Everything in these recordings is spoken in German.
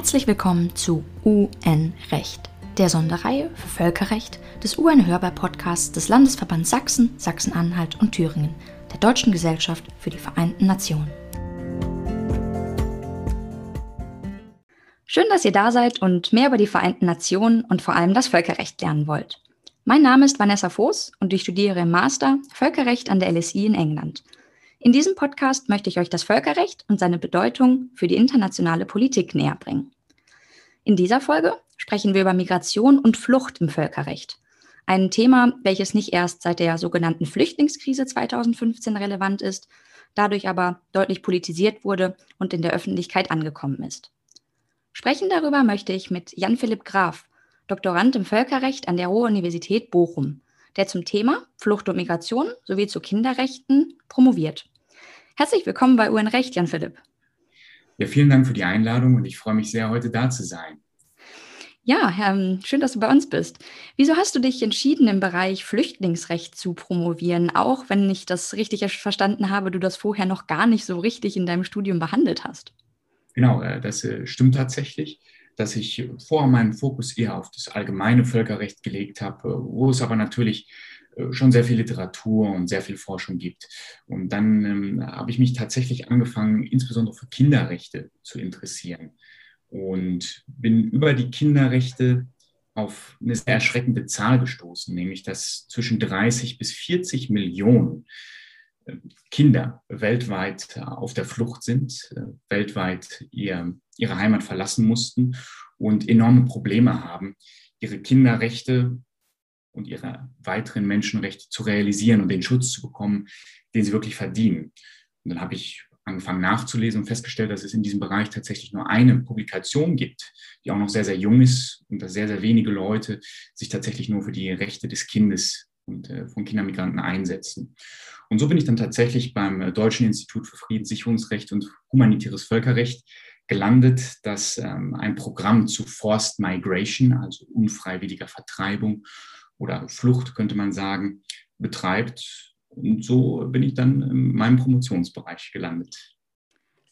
Herzlich willkommen zu UN-Recht, der Sonderreihe für Völkerrecht des UN-Hörbar-Podcasts des Landesverbands Sachsen, Sachsen-Anhalt und Thüringen, der Deutschen Gesellschaft für die Vereinten Nationen. Schön, dass ihr da seid und mehr über die Vereinten Nationen und vor allem das Völkerrecht lernen wollt. Mein Name ist Vanessa Voß und ich studiere im Master Völkerrecht an der LSI in England. In diesem Podcast möchte ich euch das Völkerrecht und seine Bedeutung für die internationale Politik näher bringen. In dieser Folge sprechen wir über Migration und Flucht im Völkerrecht. Ein Thema, welches nicht erst seit der sogenannten Flüchtlingskrise 2015 relevant ist, dadurch aber deutlich politisiert wurde und in der Öffentlichkeit angekommen ist. Sprechen darüber möchte ich mit Jan-Philipp Graf, Doktorand im Völkerrecht an der Ruhr-Universität Bochum, der zum Thema Flucht und Migration sowie zu Kinderrechten promoviert. Herzlich willkommen bei UN Recht, Jan Philipp. Ja, vielen Dank für die Einladung und ich freue mich sehr, heute da zu sein. Ja, ähm, schön, dass du bei uns bist. Wieso hast du dich entschieden, im Bereich Flüchtlingsrecht zu promovieren, auch wenn ich das richtig verstanden habe, du das vorher noch gar nicht so richtig in deinem Studium behandelt hast? Genau, äh, das äh, stimmt tatsächlich, dass ich vorher meinen Fokus eher auf das allgemeine Völkerrecht gelegt habe, wo es aber natürlich äh, schon sehr viel Literatur und sehr viel Forschung gibt. Und dann ähm, habe ich mich tatsächlich angefangen, insbesondere für Kinderrechte zu interessieren und bin über die Kinderrechte auf eine sehr erschreckende Zahl gestoßen, nämlich dass zwischen 30 bis 40 Millionen äh, Kinder weltweit auf der Flucht sind, äh, weltweit ihr, ihre Heimat verlassen mussten und enorme Probleme haben, ihre Kinderrechte und ihre weiteren Menschenrechte zu realisieren und den Schutz zu bekommen, den sie wirklich verdienen. Und dann habe ich angefangen nachzulesen und festgestellt, dass es in diesem Bereich tatsächlich nur eine Publikation gibt, die auch noch sehr, sehr jung ist und dass sehr, sehr wenige Leute sich tatsächlich nur für die Rechte des Kindes und äh, von Kindermigranten einsetzen. Und so bin ich dann tatsächlich beim Deutschen Institut für Friedenssicherungsrecht und humanitäres Völkerrecht gelandet, das ähm, ein Programm zu Forced Migration, also unfreiwilliger Vertreibung oder Flucht, könnte man sagen, betreibt. Und so bin ich dann in meinem Promotionsbereich gelandet.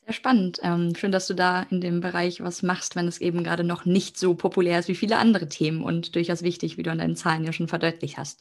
Sehr spannend. Ähm, schön, dass du da in dem Bereich was machst, wenn es eben gerade noch nicht so populär ist wie viele andere Themen und durchaus wichtig, wie du an deinen Zahlen ja schon verdeutlicht hast.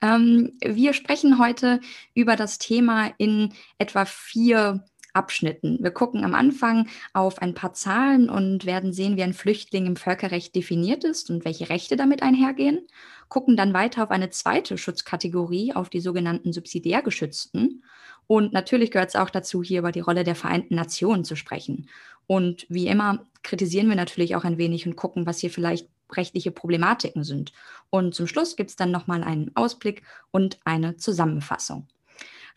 Ähm, wir sprechen heute über das Thema in etwa vier Abschnitten. Wir gucken am Anfang auf ein paar Zahlen und werden sehen, wie ein Flüchtling im Völkerrecht definiert ist und welche Rechte damit einhergehen gucken dann weiter auf eine zweite Schutzkategorie, auf die sogenannten subsidiär geschützten. Und natürlich gehört es auch dazu, hier über die Rolle der Vereinten Nationen zu sprechen. Und wie immer kritisieren wir natürlich auch ein wenig und gucken, was hier vielleicht rechtliche Problematiken sind. Und zum Schluss gibt es dann nochmal einen Ausblick und eine Zusammenfassung.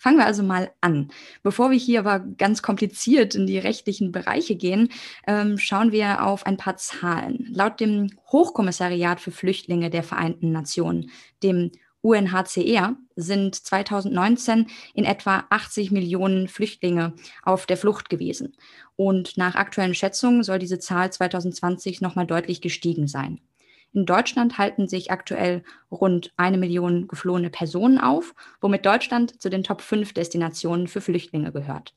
Fangen wir also mal an. Bevor wir hier aber ganz kompliziert in die rechtlichen Bereiche gehen, ähm, schauen wir auf ein paar Zahlen. Laut dem Hochkommissariat für Flüchtlinge der Vereinten Nationen, dem UNHCR sind 2019 in etwa 80 Millionen Flüchtlinge auf der Flucht gewesen. Und nach aktuellen Schätzungen soll diese Zahl 2020 nochmal deutlich gestiegen sein. In Deutschland halten sich aktuell rund eine Million geflohene Personen auf, womit Deutschland zu den Top 5 Destinationen für Flüchtlinge gehört.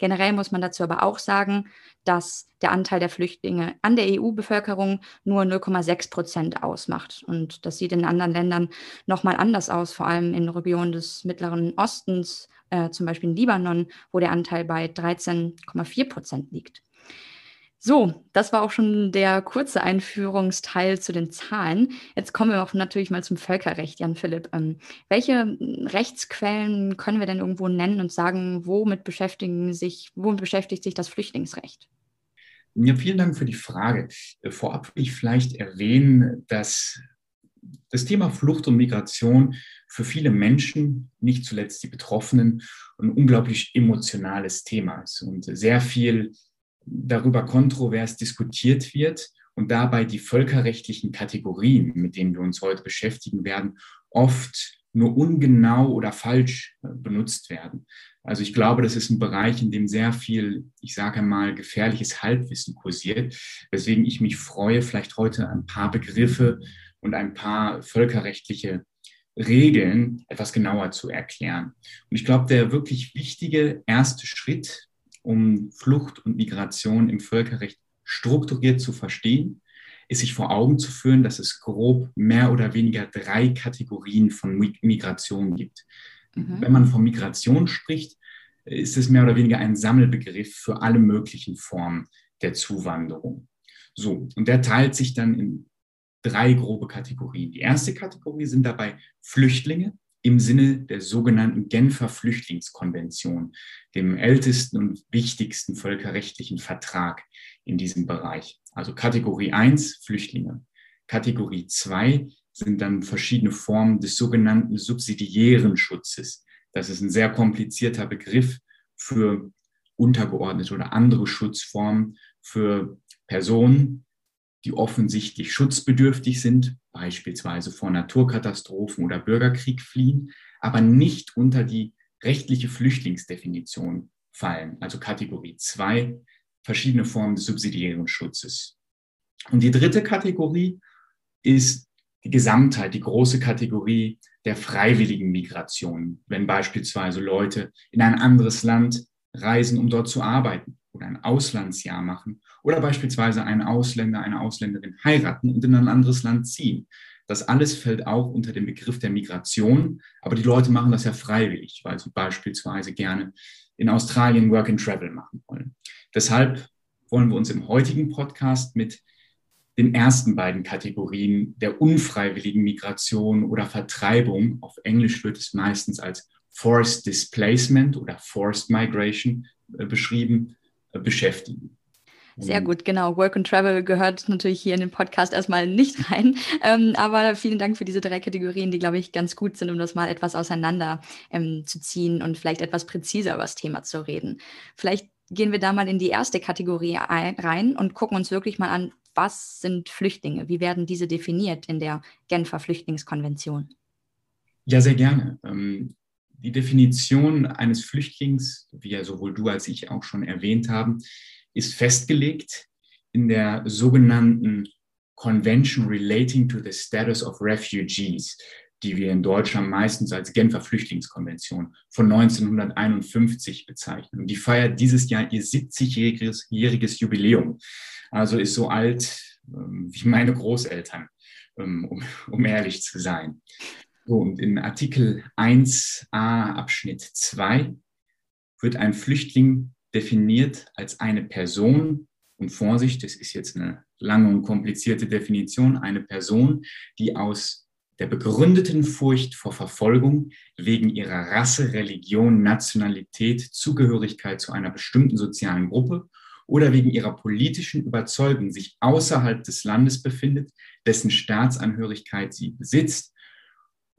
Generell muss man dazu aber auch sagen, dass der Anteil der Flüchtlinge an der EU-Bevölkerung nur 0,6 Prozent ausmacht. Und das sieht in anderen Ländern nochmal anders aus, vor allem in Regionen des Mittleren Ostens, äh, zum Beispiel in Libanon, wo der Anteil bei 13,4 Prozent liegt. So, das war auch schon der kurze Einführungsteil zu den Zahlen. Jetzt kommen wir auch natürlich mal zum Völkerrecht, Jan Philipp. Ähm, welche Rechtsquellen können wir denn irgendwo nennen und sagen, womit beschäftigen sich, womit beschäftigt sich das Flüchtlingsrecht? Ja, vielen Dank für die Frage. Vorab will ich vielleicht erwähnen, dass das Thema Flucht und Migration für viele Menschen, nicht zuletzt die Betroffenen, ein unglaublich emotionales Thema ist und sehr viel darüber kontrovers diskutiert wird und dabei die völkerrechtlichen Kategorien, mit denen wir uns heute beschäftigen werden, oft nur ungenau oder falsch äh, benutzt werden. Also ich glaube, das ist ein Bereich, in dem sehr viel, ich sage mal, gefährliches Halbwissen kursiert, weswegen ich mich freue, vielleicht heute ein paar Begriffe und ein paar völkerrechtliche Regeln etwas genauer zu erklären. Und ich glaube, der wirklich wichtige erste Schritt um Flucht und Migration im Völkerrecht strukturiert zu verstehen, ist sich vor Augen zu führen, dass es grob mehr oder weniger drei Kategorien von Migration gibt. Mhm. Wenn man von Migration spricht, ist es mehr oder weniger ein Sammelbegriff für alle möglichen Formen der Zuwanderung. So, und der teilt sich dann in drei grobe Kategorien. Die erste Kategorie sind dabei Flüchtlinge im Sinne der sogenannten Genfer Flüchtlingskonvention, dem ältesten und wichtigsten völkerrechtlichen Vertrag in diesem Bereich. Also Kategorie 1 Flüchtlinge. Kategorie 2 sind dann verschiedene Formen des sogenannten subsidiären Schutzes. Das ist ein sehr komplizierter Begriff für untergeordnete oder andere Schutzformen für Personen, die offensichtlich schutzbedürftig sind, beispielsweise vor Naturkatastrophen oder Bürgerkrieg fliehen, aber nicht unter die rechtliche Flüchtlingsdefinition fallen, also Kategorie 2, verschiedene Formen des subsidiären Schutzes. Und die dritte Kategorie ist die Gesamtheit, die große Kategorie der freiwilligen Migration, wenn beispielsweise Leute in ein anderes Land reisen, um dort zu arbeiten oder ein Auslandsjahr machen oder beispielsweise einen Ausländer, eine Ausländerin heiraten und in ein anderes Land ziehen. Das alles fällt auch unter den Begriff der Migration, aber die Leute machen das ja freiwillig, weil sie beispielsweise gerne in Australien Work and Travel machen wollen. Deshalb wollen wir uns im heutigen Podcast mit den ersten beiden Kategorien der unfreiwilligen Migration oder Vertreibung, auf Englisch wird es meistens als Forced Displacement oder Forced Migration äh, beschrieben, beschäftigen. Sehr gut, genau. Work and Travel gehört natürlich hier in den Podcast erstmal nicht rein. Ähm, aber vielen Dank für diese drei Kategorien, die, glaube ich, ganz gut sind, um das mal etwas auseinander ähm, zu ziehen und vielleicht etwas präziser über das Thema zu reden. Vielleicht gehen wir da mal in die erste Kategorie ein, rein und gucken uns wirklich mal an, was sind Flüchtlinge? Wie werden diese definiert in der Genfer Flüchtlingskonvention? Ja, sehr gerne. Ähm, die Definition eines Flüchtlings, wie ja sowohl du als ich auch schon erwähnt haben, ist festgelegt in der sogenannten Convention Relating to the Status of Refugees, die wir in Deutschland meistens als Genfer Flüchtlingskonvention von 1951 bezeichnen. Die feiert dieses Jahr ihr 70-jähriges Jubiläum. Also ist so alt ähm, wie meine Großeltern, ähm, um, um ehrlich zu sein. So, und in Artikel 1a Abschnitt 2 wird ein Flüchtling definiert als eine Person, und Vorsicht, das ist jetzt eine lange und komplizierte Definition, eine Person, die aus der begründeten Furcht vor Verfolgung wegen ihrer Rasse, Religion, Nationalität, Zugehörigkeit zu einer bestimmten sozialen Gruppe oder wegen ihrer politischen Überzeugung sich außerhalb des Landes befindet, dessen Staatsangehörigkeit sie besitzt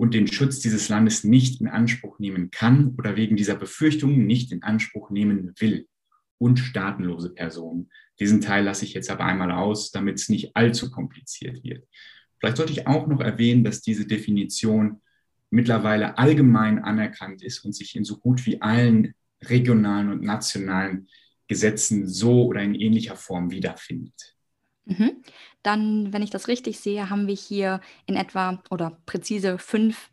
und den Schutz dieses Landes nicht in Anspruch nehmen kann oder wegen dieser Befürchtungen nicht in Anspruch nehmen will. Und staatenlose Personen. Diesen Teil lasse ich jetzt aber einmal aus, damit es nicht allzu kompliziert wird. Vielleicht sollte ich auch noch erwähnen, dass diese Definition mittlerweile allgemein anerkannt ist und sich in so gut wie allen regionalen und nationalen Gesetzen so oder in ähnlicher Form wiederfindet. Mhm. Dann, wenn ich das richtig sehe, haben wir hier in etwa oder präzise fünf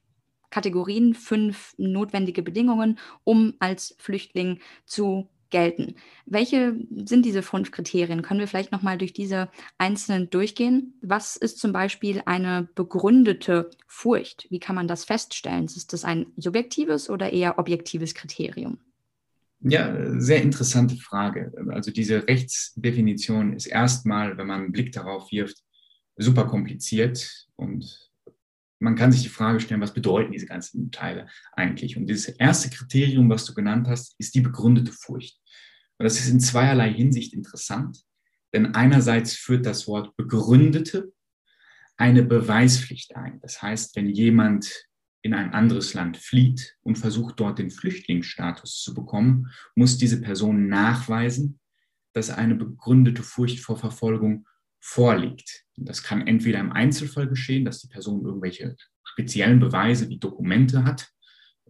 Kategorien, fünf notwendige Bedingungen, um als Flüchtling zu gelten. Welche sind diese fünf Kriterien? Können wir vielleicht nochmal durch diese einzelnen durchgehen? Was ist zum Beispiel eine begründete Furcht? Wie kann man das feststellen? Ist das ein subjektives oder eher objektives Kriterium? Ja, sehr interessante Frage. Also diese Rechtsdefinition ist erstmal, wenn man einen Blick darauf wirft, super kompliziert und man kann sich die Frage stellen, was bedeuten diese ganzen Teile eigentlich? Und dieses erste Kriterium, was du genannt hast, ist die begründete Furcht. Und das ist in zweierlei Hinsicht interessant, denn einerseits führt das Wort begründete eine Beweispflicht ein. Das heißt, wenn jemand in ein anderes Land flieht und versucht dort den Flüchtlingsstatus zu bekommen, muss diese Person nachweisen, dass eine begründete Furcht vor Verfolgung vorliegt. Das kann entweder im Einzelfall geschehen, dass die Person irgendwelche speziellen Beweise wie Dokumente hat,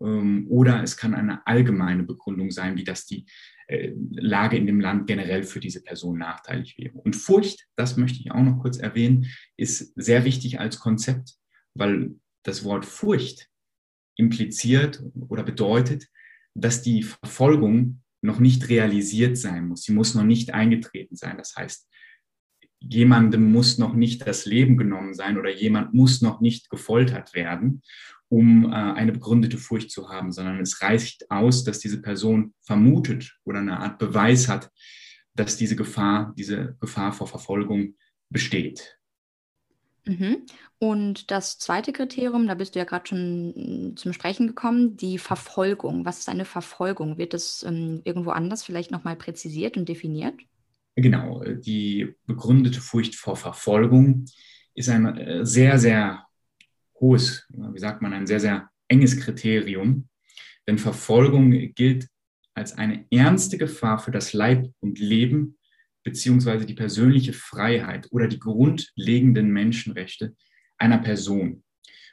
ähm, oder es kann eine allgemeine Begründung sein, wie dass die äh, Lage in dem Land generell für diese Person nachteilig wäre. Und Furcht, das möchte ich auch noch kurz erwähnen, ist sehr wichtig als Konzept, weil das Wort Furcht impliziert oder bedeutet, dass die Verfolgung noch nicht realisiert sein muss. Sie muss noch nicht eingetreten sein. Das heißt, jemandem muss noch nicht das Leben genommen sein oder jemand muss noch nicht gefoltert werden, um äh, eine begründete Furcht zu haben, sondern es reicht aus, dass diese Person vermutet oder eine Art Beweis hat, dass diese Gefahr, diese Gefahr vor Verfolgung besteht. Mhm. Und das zweite Kriterium, da bist du ja gerade schon zum Sprechen gekommen, die Verfolgung. Was ist eine Verfolgung? Wird das ähm, irgendwo anders vielleicht nochmal präzisiert und definiert? Genau, die begründete Furcht vor Verfolgung ist ein äh, sehr, sehr hohes, wie sagt man, ein sehr, sehr enges Kriterium. Denn Verfolgung gilt als eine ernste Gefahr für das Leib und Leben beziehungsweise die persönliche Freiheit oder die grundlegenden Menschenrechte einer Person.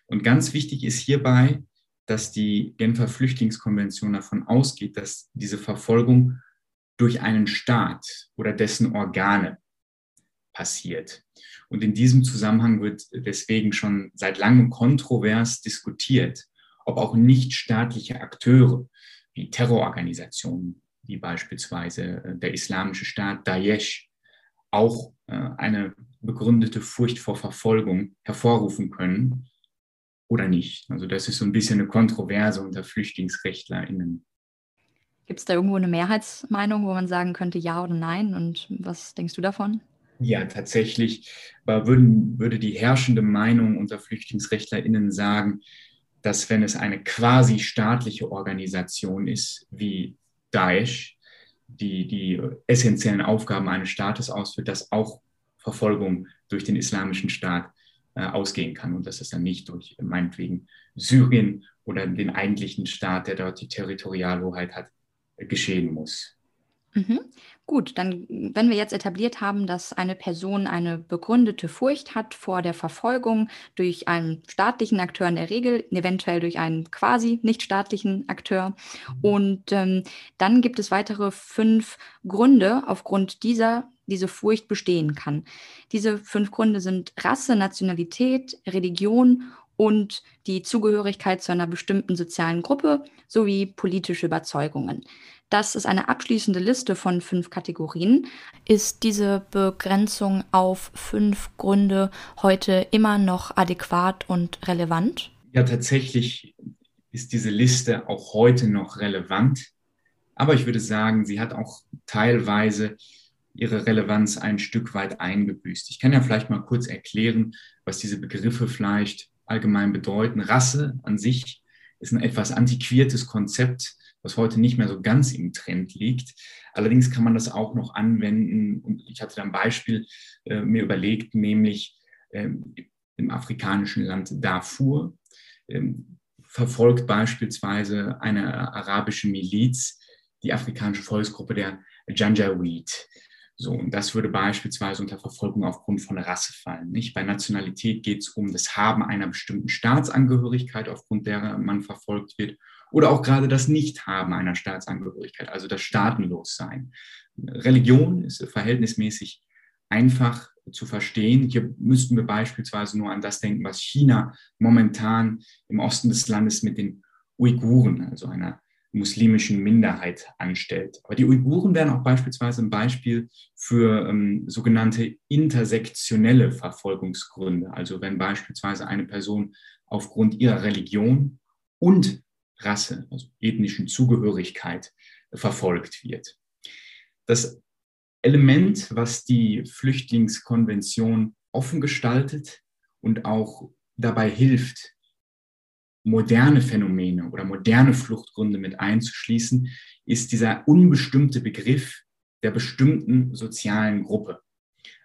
Und ganz wichtig ist hierbei, dass die Genfer Flüchtlingskonvention davon ausgeht, dass diese Verfolgung durch einen Staat oder dessen Organe passiert. Und in diesem Zusammenhang wird deswegen schon seit langem kontrovers diskutiert, ob auch nichtstaatliche Akteure wie Terrororganisationen, wie beispielsweise äh, der Islamische Staat Daesh, auch äh, eine begründete Furcht vor Verfolgung hervorrufen können oder nicht. Also das ist so ein bisschen eine Kontroverse unter FlüchtlingsrechtlerInnen. Gibt es da irgendwo eine Mehrheitsmeinung, wo man sagen könnte ja oder nein? Und was denkst du davon? Ja, tatsächlich würden, würde die herrschende Meinung unter FlüchtlingsrechtlerInnen sagen, dass wenn es eine quasi staatliche Organisation ist, wie Daesh, die die essentiellen Aufgaben eines Staates ausführt, dass auch Verfolgung durch den islamischen Staat äh, ausgehen kann und dass es dann nicht durch meinetwegen Syrien oder den eigentlichen Staat, der dort die Territorialhoheit hat, geschehen muss. Mhm. Gut, dann, wenn wir jetzt etabliert haben, dass eine Person eine begründete Furcht hat vor der Verfolgung durch einen staatlichen Akteur in der Regel, eventuell durch einen quasi nichtstaatlichen Akteur. Und ähm, dann gibt es weitere fünf Gründe, aufgrund dieser diese Furcht bestehen kann. Diese fünf Gründe sind Rasse, Nationalität, Religion und die Zugehörigkeit zu einer bestimmten sozialen Gruppe sowie politische Überzeugungen. Das ist eine abschließende Liste von fünf Kategorien. Ist diese Begrenzung auf fünf Gründe heute immer noch adäquat und relevant? Ja, tatsächlich ist diese Liste auch heute noch relevant. Aber ich würde sagen, sie hat auch teilweise ihre Relevanz ein Stück weit eingebüßt. Ich kann ja vielleicht mal kurz erklären, was diese Begriffe vielleicht allgemein bedeuten. Rasse an sich ist ein etwas antiquiertes Konzept, was heute nicht mehr so ganz im Trend liegt. Allerdings kann man das auch noch anwenden. Und ich hatte da ein Beispiel äh, mir überlegt, nämlich ähm, im afrikanischen Land Darfur ähm, verfolgt beispielsweise eine arabische Miliz die afrikanische Volksgruppe der Janjaweed. So, und das würde beispielsweise unter Verfolgung aufgrund von Rasse fallen. Nicht? Bei Nationalität geht es um das Haben einer bestimmten Staatsangehörigkeit, aufgrund der man verfolgt wird, oder auch gerade das Nichthaben einer Staatsangehörigkeit, also das Staatenlossein. Religion ist verhältnismäßig einfach zu verstehen. Hier müssten wir beispielsweise nur an das denken, was China momentan im Osten des Landes mit den Uiguren, also einer muslimischen Minderheit anstellt. Aber die Uiguren wären auch beispielsweise ein Beispiel für ähm, sogenannte intersektionelle Verfolgungsgründe. Also wenn beispielsweise eine Person aufgrund ihrer Religion und Rasse, also ethnischen Zugehörigkeit verfolgt wird. Das Element, was die Flüchtlingskonvention offen gestaltet und auch dabei hilft, moderne Phänomene oder moderne Fluchtgründe mit einzuschließen, ist dieser unbestimmte Begriff der bestimmten sozialen Gruppe.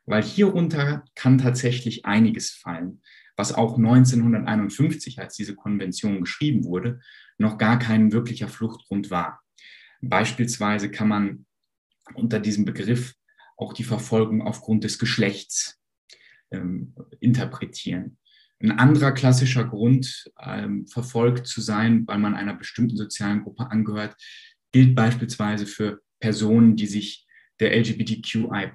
Weil hierunter kann tatsächlich einiges fallen, was auch 1951, als diese Konvention geschrieben wurde, noch gar kein wirklicher Fluchtgrund war. Beispielsweise kann man unter diesem Begriff auch die Verfolgung aufgrund des Geschlechts ähm, interpretieren. Ein anderer klassischer Grund, ähm, verfolgt zu sein, weil man einer bestimmten sozialen Gruppe angehört, gilt beispielsweise für Personen, die sich der LGBTQI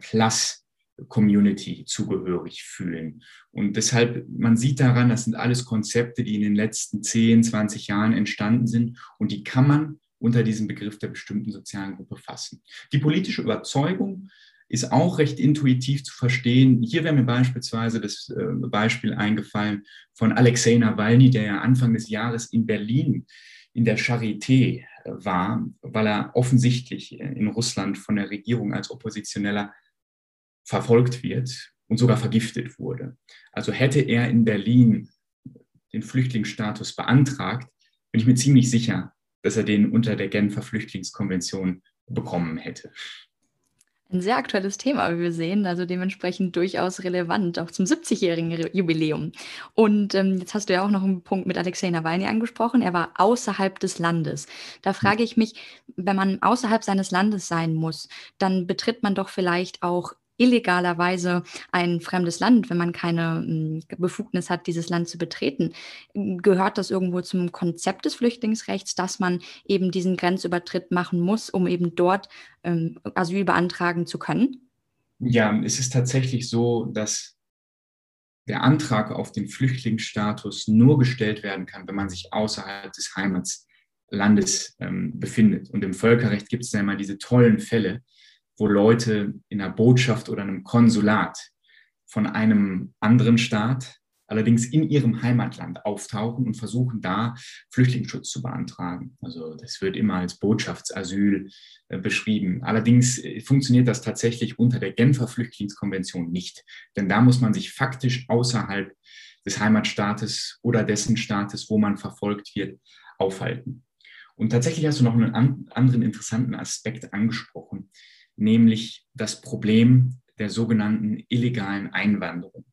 Community zugehörig fühlen. Und deshalb, man sieht daran, das sind alles Konzepte, die in den letzten 10, 20 Jahren entstanden sind und die kann man unter diesem Begriff der bestimmten sozialen Gruppe fassen. Die politische Überzeugung ist auch recht intuitiv zu verstehen. Hier wäre mir beispielsweise das äh, Beispiel eingefallen von Alexei Nawalny, der ja Anfang des Jahres in Berlin in der Charité äh, war, weil er offensichtlich in Russland von der Regierung als Oppositioneller verfolgt wird und sogar vergiftet wurde. Also hätte er in Berlin den Flüchtlingsstatus beantragt, bin ich mir ziemlich sicher, dass er den unter der Genfer Flüchtlingskonvention bekommen hätte. Ein sehr aktuelles Thema, wie wir sehen, also dementsprechend durchaus relevant, auch zum 70-jährigen Jubiläum. Und ähm, jetzt hast du ja auch noch einen Punkt mit Alexei Nawalny angesprochen. Er war außerhalb des Landes. Da hm. frage ich mich, wenn man außerhalb seines Landes sein muss, dann betritt man doch vielleicht auch illegalerweise ein fremdes Land, wenn man keine hm, Befugnis hat, dieses Land zu betreten. Gehört das irgendwo zum Konzept des Flüchtlingsrechts, dass man eben diesen Grenzübertritt machen muss, um eben dort ähm, Asyl beantragen zu können? Ja, es ist tatsächlich so, dass der Antrag auf den Flüchtlingsstatus nur gestellt werden kann, wenn man sich außerhalb des Heimatlandes ähm, befindet. Und im Völkerrecht gibt es ja immer diese tollen Fälle, wo Leute in einer Botschaft oder einem Konsulat von einem anderen Staat allerdings in ihrem Heimatland auftauchen und versuchen da Flüchtlingsschutz zu beantragen. Also das wird immer als Botschaftsasyl äh, beschrieben. Allerdings äh, funktioniert das tatsächlich unter der Genfer Flüchtlingskonvention nicht, denn da muss man sich faktisch außerhalb des Heimatstaates oder dessen Staates, wo man verfolgt wird, aufhalten. Und tatsächlich hast du noch einen anderen interessanten Aspekt angesprochen, nämlich das Problem der sogenannten illegalen Einwanderung.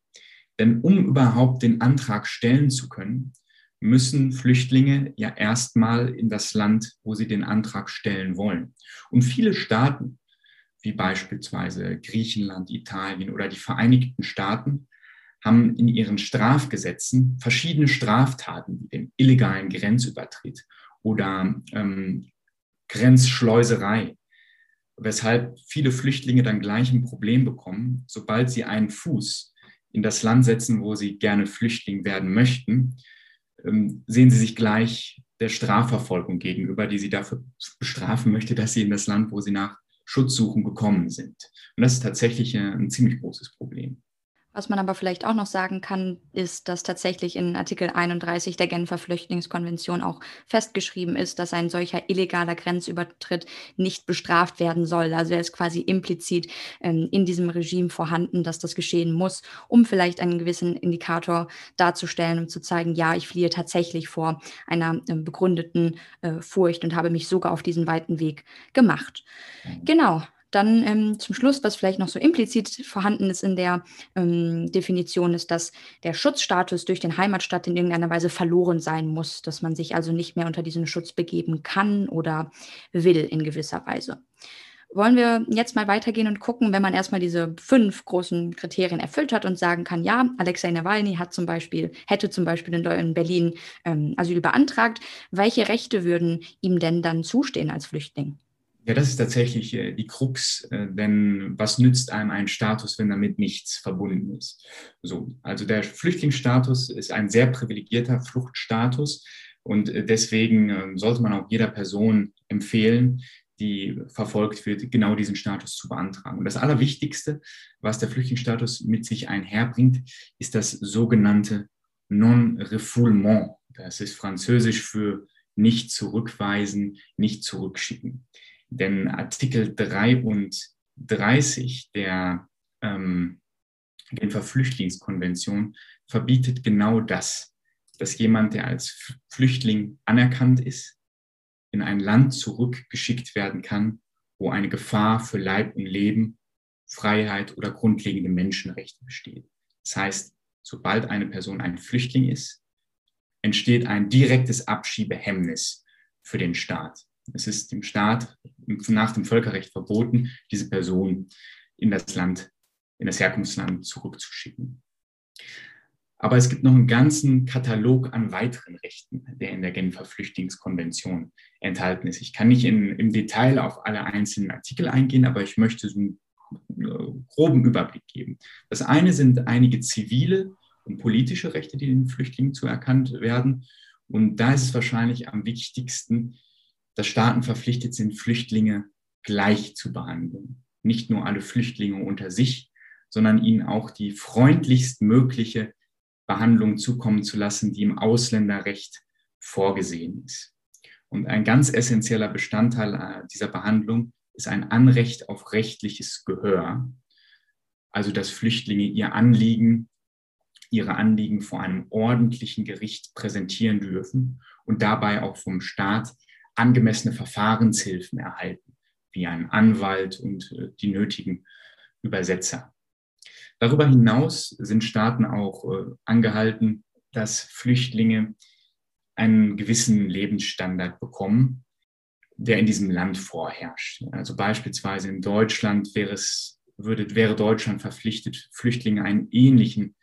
Denn um überhaupt den Antrag stellen zu können, müssen Flüchtlinge ja erstmal in das Land, wo sie den Antrag stellen wollen. Und viele Staaten, wie beispielsweise Griechenland, Italien oder die Vereinigten Staaten, haben in ihren Strafgesetzen verschiedene Straftaten wie den illegalen Grenzübertritt oder ähm, Grenzschleuserei weshalb viele Flüchtlinge dann gleich ein Problem bekommen, sobald sie einen Fuß in das Land setzen, wo sie gerne Flüchtling werden möchten, ähm, sehen sie sich gleich der Strafverfolgung gegenüber, die sie dafür bestrafen möchte, dass sie in das Land, wo sie nach Schutz suchen, gekommen sind. Und das ist tatsächlich ein ziemlich großes Problem. Was man aber vielleicht auch noch sagen kann, ist, dass tatsächlich in Artikel 31 der Genfer Flüchtlingskonvention auch festgeschrieben ist, dass ein solcher illegaler Grenzübertritt nicht bestraft werden soll. Also er ist quasi implizit ähm, in diesem Regime vorhanden, dass das geschehen muss, um vielleicht einen gewissen Indikator darzustellen, um zu zeigen, ja, ich fliehe tatsächlich vor einer äh, begründeten äh, Furcht und habe mich sogar auf diesen weiten Weg gemacht. Genau. Dann ähm, zum Schluss, was vielleicht noch so implizit vorhanden ist in der ähm, Definition, ist, dass der Schutzstatus durch den Heimatstaat in irgendeiner Weise verloren sein muss, dass man sich also nicht mehr unter diesen Schutz begeben kann oder will in gewisser Weise. Wollen wir jetzt mal weitergehen und gucken, wenn man erstmal diese fünf großen Kriterien erfüllt hat und sagen kann, ja, Alexei Nawalny hat zum Beispiel, hätte zum Beispiel in Berlin ähm, Asyl beantragt, welche Rechte würden ihm denn dann zustehen als Flüchtling? Ja, das ist tatsächlich äh, die Krux, äh, denn was nützt einem ein Status, wenn damit nichts verbunden ist? So, also der Flüchtlingsstatus ist ein sehr privilegierter Fluchtstatus und äh, deswegen sollte man auch jeder Person empfehlen, die verfolgt wird, genau diesen Status zu beantragen. Und das Allerwichtigste, was der Flüchtlingsstatus mit sich einherbringt, ist das sogenannte Non-Refoulement. Das ist französisch für nicht zurückweisen, nicht zurückschicken. Denn Artikel 33 der ähm, Genfer Flüchtlingskonvention verbietet genau das, dass jemand, der als Flüchtling anerkannt ist, in ein Land zurückgeschickt werden kann, wo eine Gefahr für Leib und Leben, Freiheit oder grundlegende Menschenrechte besteht. Das heißt, sobald eine Person ein Flüchtling ist, entsteht ein direktes Abschiebehemmnis für den Staat. Es ist dem Staat nach dem Völkerrecht verboten, diese Person in das Land, in das Herkunftsland zurückzuschicken. Aber es gibt noch einen ganzen Katalog an weiteren Rechten, der in der Genfer Flüchtlingskonvention enthalten ist. Ich kann nicht in, im Detail auf alle einzelnen Artikel eingehen, aber ich möchte so einen äh, groben Überblick geben. Das eine sind einige zivile und politische Rechte, die den Flüchtlingen zuerkannt werden. Und da ist es wahrscheinlich am wichtigsten, dass Staaten verpflichtet sind, Flüchtlinge gleich zu behandeln. nicht nur alle Flüchtlinge unter sich, sondern ihnen auch die freundlichst mögliche Behandlung zukommen zu lassen, die im Ausländerrecht vorgesehen ist. Und ein ganz essentieller Bestandteil äh, dieser Behandlung ist ein Anrecht auf rechtliches Gehör, also dass Flüchtlinge ihr Anliegen, ihre Anliegen vor einem ordentlichen Gericht präsentieren dürfen und dabei auch vom Staat angemessene Verfahrenshilfen erhalten, wie ein Anwalt und äh, die nötigen Übersetzer. Darüber hinaus sind Staaten auch äh, angehalten, dass Flüchtlinge einen gewissen Lebensstandard bekommen, der in diesem Land vorherrscht. Also beispielsweise in Deutschland wäre es, würde, wäre Deutschland verpflichtet, Flüchtlinge einen ähnlichen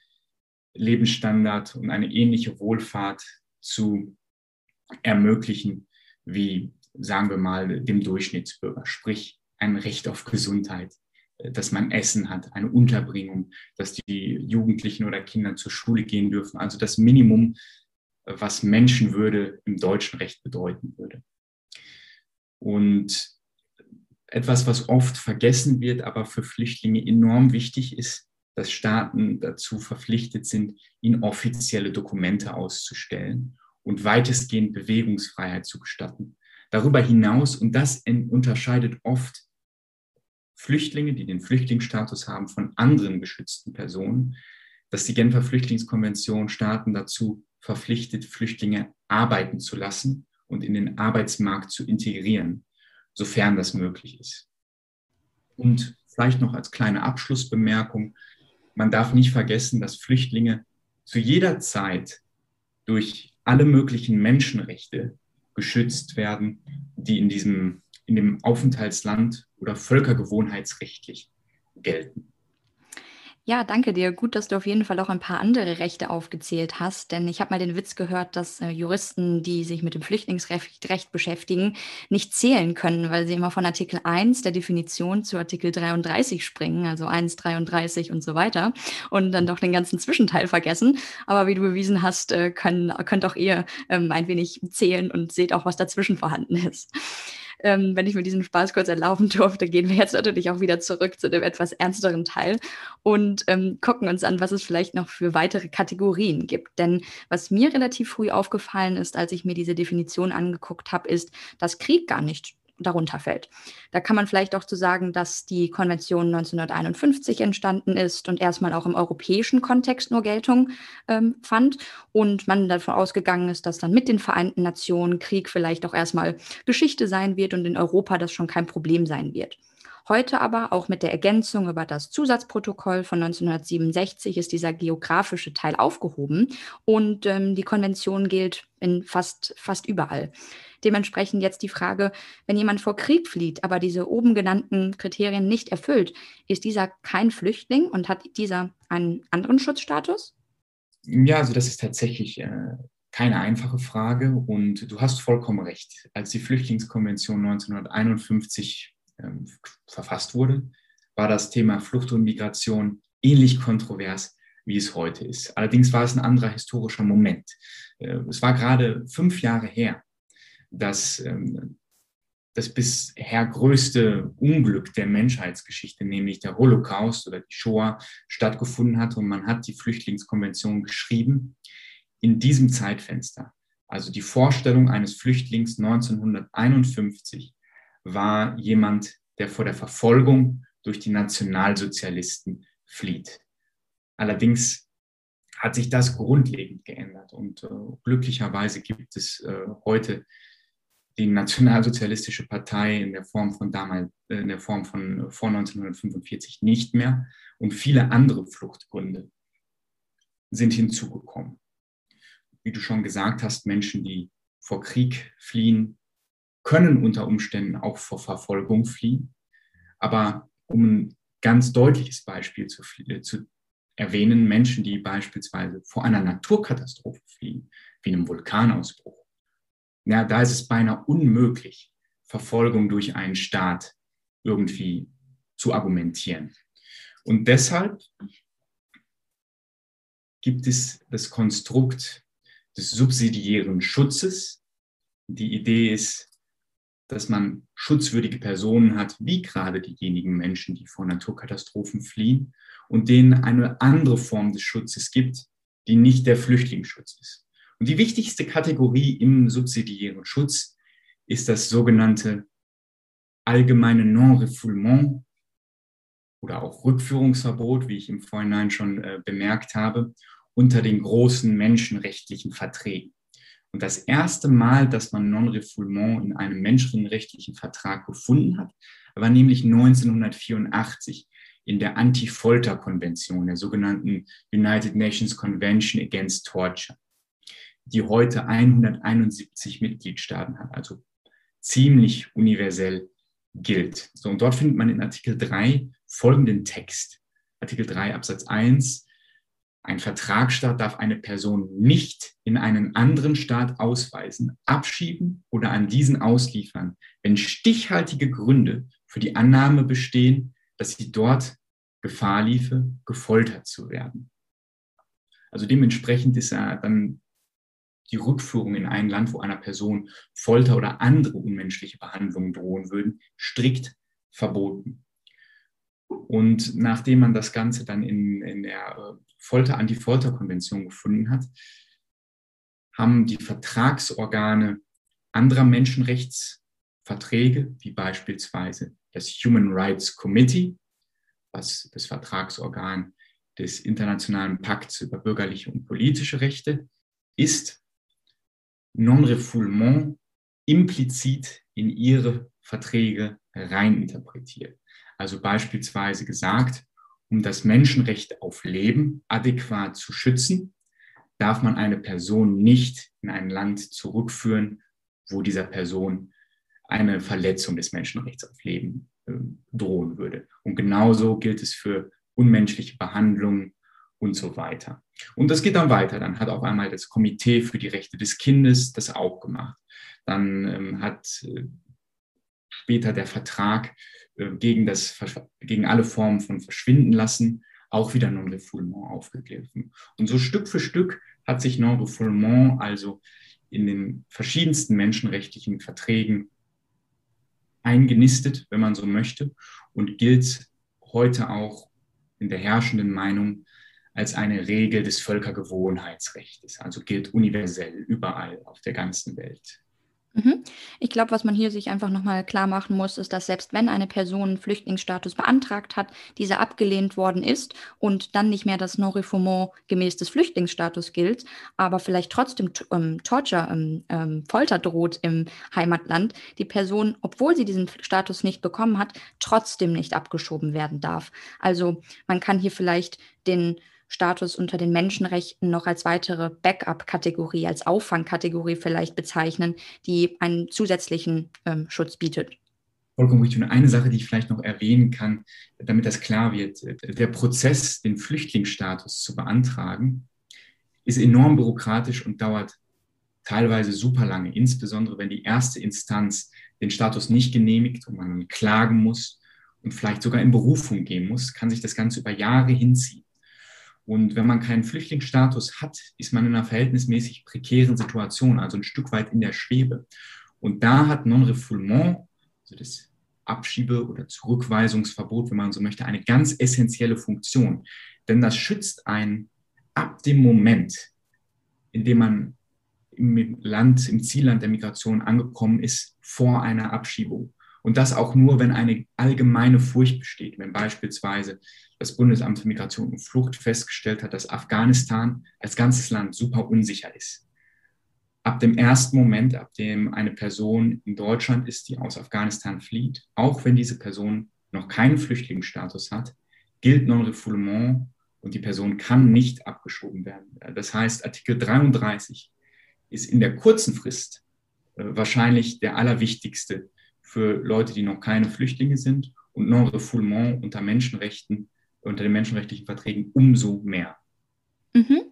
Lebensstandard und eine ähnliche Wohlfahrt zu ermöglichen wie, sagen wir mal, dem Durchschnittsbürger. Sprich, ein Recht auf Gesundheit, dass man Essen hat, eine Unterbringung, dass die Jugendlichen oder Kinder zur Schule gehen dürfen. Also das Minimum, was Menschenwürde im deutschen Recht bedeuten würde. Und etwas, was oft vergessen wird, aber für Flüchtlinge enorm wichtig ist, dass Staaten dazu verpflichtet sind, ihnen offizielle Dokumente auszustellen und weitestgehend Bewegungsfreiheit zu gestatten. Darüber hinaus, und das unterscheidet oft Flüchtlinge, die den Flüchtlingsstatus haben, von anderen geschützten Personen, dass die Genfer Flüchtlingskonvention Staaten dazu verpflichtet, Flüchtlinge arbeiten zu lassen und in den Arbeitsmarkt zu integrieren, sofern das möglich ist. Und vielleicht noch als kleine Abschlussbemerkung, man darf nicht vergessen, dass Flüchtlinge zu jeder Zeit durch alle möglichen Menschenrechte geschützt werden, die in diesem in dem Aufenthaltsland oder völkergewohnheitsrechtlich gelten. Ja, danke dir. Gut, dass du auf jeden Fall auch ein paar andere Rechte aufgezählt hast, denn ich habe mal den Witz gehört, dass äh, Juristen, die sich mit dem Flüchtlingsrecht Recht beschäftigen, nicht zählen können, weil sie immer von Artikel 1 der Definition zu Artikel 33 springen, also 1, 33 und so weiter, und dann doch den ganzen Zwischenteil vergessen. Aber wie du bewiesen hast, äh, können, könnt auch ihr ähm, ein wenig zählen und seht auch, was dazwischen vorhanden ist ähm, wenn ich mir diesen Spaß kurz erlauben durfte, gehen wir jetzt natürlich auch wieder zurück zu dem etwas ernsteren Teil und ähm, gucken uns an, was es vielleicht noch für weitere Kategorien gibt. Denn was mir relativ früh aufgefallen ist, als ich mir diese Definition angeguckt habe, ist, dass Krieg gar nicht darunter fällt. Da kann man vielleicht auch zu sagen, dass die Konvention 1951 entstanden ist und erstmal auch im europäischen Kontext nur Geltung ähm, fand und man davon ausgegangen ist, dass dann mit den Vereinten Nationen Krieg vielleicht auch erstmal Geschichte sein wird und in Europa das schon kein Problem sein wird. Heute aber, auch mit der Ergänzung über das Zusatzprotokoll von 1967, ist dieser geografische Teil aufgehoben und ähm, die Konvention gilt in fast, fast überall. Dementsprechend jetzt die Frage, wenn jemand vor Krieg flieht, aber diese oben genannten Kriterien nicht erfüllt, ist dieser kein Flüchtling und hat dieser einen anderen Schutzstatus? Ja, also das ist tatsächlich äh, keine einfache Frage und du hast vollkommen recht. Als die Flüchtlingskonvention 1951 ähm, verfasst wurde, war das Thema Flucht und Migration ähnlich kontrovers, wie es heute ist. Allerdings war es ein anderer historischer Moment. Äh, es war gerade fünf Jahre her, dass ähm, das bisher größte Unglück der Menschheitsgeschichte, nämlich der Holocaust oder die Shoah, stattgefunden hat. Und man hat die Flüchtlingskonvention geschrieben in diesem Zeitfenster. Also die Vorstellung eines Flüchtlings 1951 war jemand, der vor der Verfolgung durch die Nationalsozialisten flieht. Allerdings hat sich das grundlegend geändert und äh, glücklicherweise gibt es äh, heute die Nationalsozialistische Partei in der Form von damals, äh, in der Form von äh, vor 1945 nicht mehr und viele andere Fluchtgründe sind hinzugekommen. Wie du schon gesagt hast, Menschen, die vor Krieg fliehen, können unter Umständen auch vor Verfolgung fliehen. Aber um ein ganz deutliches Beispiel zu, äh, zu erwähnen, Menschen, die beispielsweise vor einer Naturkatastrophe fliehen, wie einem Vulkanausbruch, ja, da ist es beinahe unmöglich, Verfolgung durch einen Staat irgendwie zu argumentieren. Und deshalb gibt es das Konstrukt des subsidiären Schutzes. Die Idee ist, dass man schutzwürdige Personen hat, wie gerade diejenigen Menschen, die vor Naturkatastrophen fliehen und denen eine andere Form des Schutzes gibt, die nicht der Flüchtlingsschutz ist. Und die wichtigste Kategorie im subsidiären Schutz ist das sogenannte allgemeine Non-Refoulement oder auch Rückführungsverbot, wie ich im Vorhinein schon äh, bemerkt habe, unter den großen menschenrechtlichen Verträgen. Und das erste Mal, dass man Non-Refoulement in einem menschenrechtlichen Vertrag gefunden hat, war nämlich 1984 in der Anti-Folter-Konvention, der sogenannten United Nations Convention Against Torture, die heute 171 Mitgliedstaaten hat, also ziemlich universell gilt. So, und dort findet man in Artikel 3 folgenden Text. Artikel 3 Absatz 1 ein Vertragsstaat darf eine Person nicht in einen anderen Staat ausweisen, abschieben oder an diesen ausliefern, wenn stichhaltige Gründe für die Annahme bestehen, dass sie dort Gefahr liefe, gefoltert zu werden. Also dementsprechend ist ja dann die Rückführung in ein Land, wo einer Person Folter oder andere unmenschliche Behandlungen drohen würden, strikt verboten. Und nachdem man das Ganze dann in, in der äh, Folter, Anti-Folter-Konvention gefunden hat, haben die Vertragsorgane anderer Menschenrechtsverträge, wie beispielsweise das Human Rights Committee, was das Vertragsorgan des Internationalen Pakts über bürgerliche und politische Rechte ist, Non-Refoulement implizit in ihre Verträge reininterpretiert. Also beispielsweise gesagt, um das Menschenrecht auf Leben adäquat zu schützen, darf man eine Person nicht in ein Land zurückführen, wo dieser Person eine Verletzung des Menschenrechts auf Leben äh, drohen würde. Und genauso gilt es für unmenschliche Behandlungen und so weiter. Und das geht dann weiter. Dann hat auf einmal das Komitee für die Rechte des Kindes das auch gemacht. Dann ähm, hat äh, später der Vertrag gegen, das, gegen alle Formen von Verschwinden lassen auch wieder Non-Refoulement aufgegriffen. Und so Stück für Stück hat sich Non-Refoulement also in den verschiedensten menschenrechtlichen Verträgen eingenistet, wenn man so möchte, und gilt heute auch in der herrschenden Meinung als eine Regel des Völkergewohnheitsrechts, also gilt universell überall auf der ganzen Welt. Mhm. Ich glaube, was man hier sich einfach nochmal klar machen muss, ist, dass selbst wenn eine Person Flüchtlingsstatus beantragt hat, dieser abgelehnt worden ist und dann nicht mehr das Non-Refoulement gemäß des Flüchtlingsstatus gilt, aber vielleicht trotzdem ähm, Torture, ähm, ähm, Folter droht im Heimatland, die Person, obwohl sie diesen Status nicht bekommen hat, trotzdem nicht abgeschoben werden darf. Also man kann hier vielleicht den Status unter den Menschenrechten noch als weitere Backup-Kategorie, als Auffangkategorie vielleicht bezeichnen, die einen zusätzlichen ähm, Schutz bietet. Vollkommen richtig. Und eine Sache, die ich vielleicht noch erwähnen kann, damit das klar wird, der Prozess, den Flüchtlingsstatus zu beantragen, ist enorm bürokratisch und dauert teilweise super lange, insbesondere wenn die erste Instanz den Status nicht genehmigt und man klagen muss und vielleicht sogar in Berufung gehen muss, kann sich das Ganze über Jahre hinziehen. Und wenn man keinen Flüchtlingsstatus hat, ist man in einer verhältnismäßig prekären Situation, also ein Stück weit in der Schwebe. Und da hat Non-Refoulement, also das Abschiebe- oder Zurückweisungsverbot, wenn man so möchte, eine ganz essentielle Funktion. Denn das schützt einen ab dem Moment, in dem man im Land, im Zielland der Migration angekommen ist, vor einer Abschiebung. Und das auch nur, wenn eine allgemeine Furcht besteht, wenn beispielsweise das Bundesamt für Migration und Flucht festgestellt hat, dass Afghanistan als ganzes Land super unsicher ist. Ab dem ersten Moment, ab dem eine Person in Deutschland ist, die aus Afghanistan flieht, auch wenn diese Person noch keinen Flüchtlingsstatus hat, gilt Non-Refoulement und die Person kann nicht abgeschoben werden. Das heißt, Artikel 33 ist in der kurzen Frist äh, wahrscheinlich der allerwichtigste für Leute, die noch keine Flüchtlinge sind und Non-Refoulement unter Menschenrechten, unter den menschenrechtlichen Verträgen umso mehr. Mhm.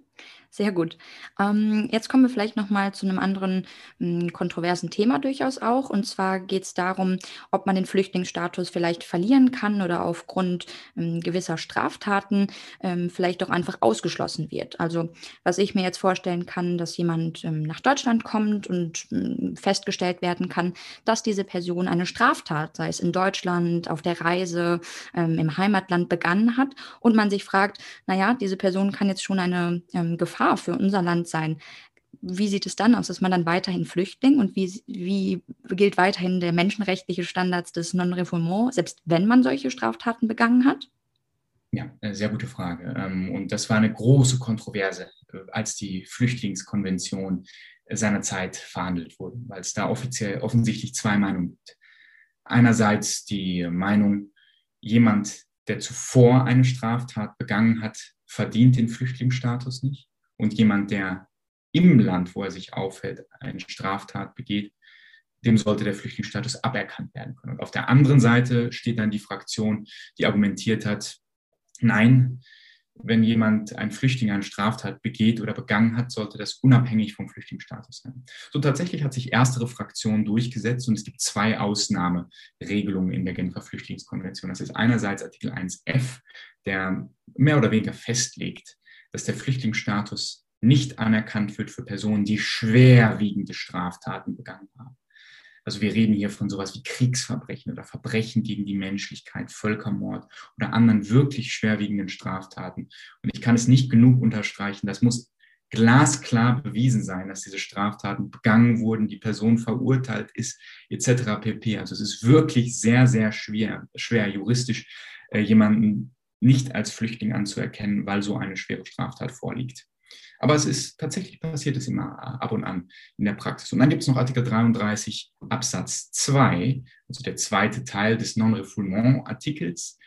Sehr gut. Ähm, jetzt kommen wir vielleicht noch mal zu einem anderen hm, kontroversen Thema durchaus auch. Und zwar geht es darum, ob man den Flüchtlingsstatus vielleicht verlieren kann oder aufgrund ähm, gewisser Straftaten ähm, vielleicht auch einfach ausgeschlossen wird. Also was ich mir jetzt vorstellen kann, dass jemand ähm, nach Deutschland kommt und hm, festgestellt werden kann, dass diese Person eine Straftat, sei es in Deutschland, auf der Reise, ähm, im Heimatland begangen hat und man sich fragt, naja, diese Person kann jetzt schon eine ähm, Gefahr Gefahr für unser Land sein. Wie sieht es dann aus? Ist man dann weiterhin Flüchtling und wie, wie gilt weiterhin der menschenrechtliche Standards des Non-Refoulement, selbst wenn man solche Straftaten begangen hat? Ja, sehr gute Frage. Ähm, und das war eine große Kontroverse, äh, als die Flüchtlingskonvention seinerzeit verhandelt wurde, weil es da offiziell offensichtlich zwei Meinungen gibt. Einerseits die Meinung, jemand, der zuvor eine Straftat begangen hat, verdient den Flüchtlingsstatus nicht und jemand, der im Land, wo er sich aufhält, eine Straftat begeht, dem sollte der Flüchtlingsstatus aberkannt werden können. Und auf der anderen Seite steht dann die Fraktion, die argumentiert hat, nein, wenn jemand, ein Flüchtling, eine Straftat begeht oder begangen hat, sollte das unabhängig vom Flüchtlingsstatus sein. So tatsächlich hat sich erstere Fraktion durchgesetzt und es gibt zwei Ausnahmeregelungen in der Genfer Flüchtlingskonvention. Das ist einerseits Artikel 1f, der mehr oder weniger festlegt, dass der Flüchtlingsstatus nicht anerkannt wird für Personen, die schwerwiegende Straftaten begangen haben. Also wir reden hier von sowas wie Kriegsverbrechen oder Verbrechen gegen die Menschlichkeit, Völkermord oder anderen wirklich schwerwiegenden Straftaten. Und ich kann es nicht genug unterstreichen, das muss glasklar bewiesen sein, dass diese Straftaten begangen wurden, die Person verurteilt ist, etc. pp. Also es ist wirklich sehr, sehr schwer, schwer juristisch äh, jemanden nicht als Flüchtling anzuerkennen, weil so eine schwere Straftat vorliegt. Aber es ist tatsächlich passiert es immer ab und an in der Praxis. Und dann gibt es noch Artikel 33 Absatz 2, also der zweite Teil des Non-Refoulement-Artikels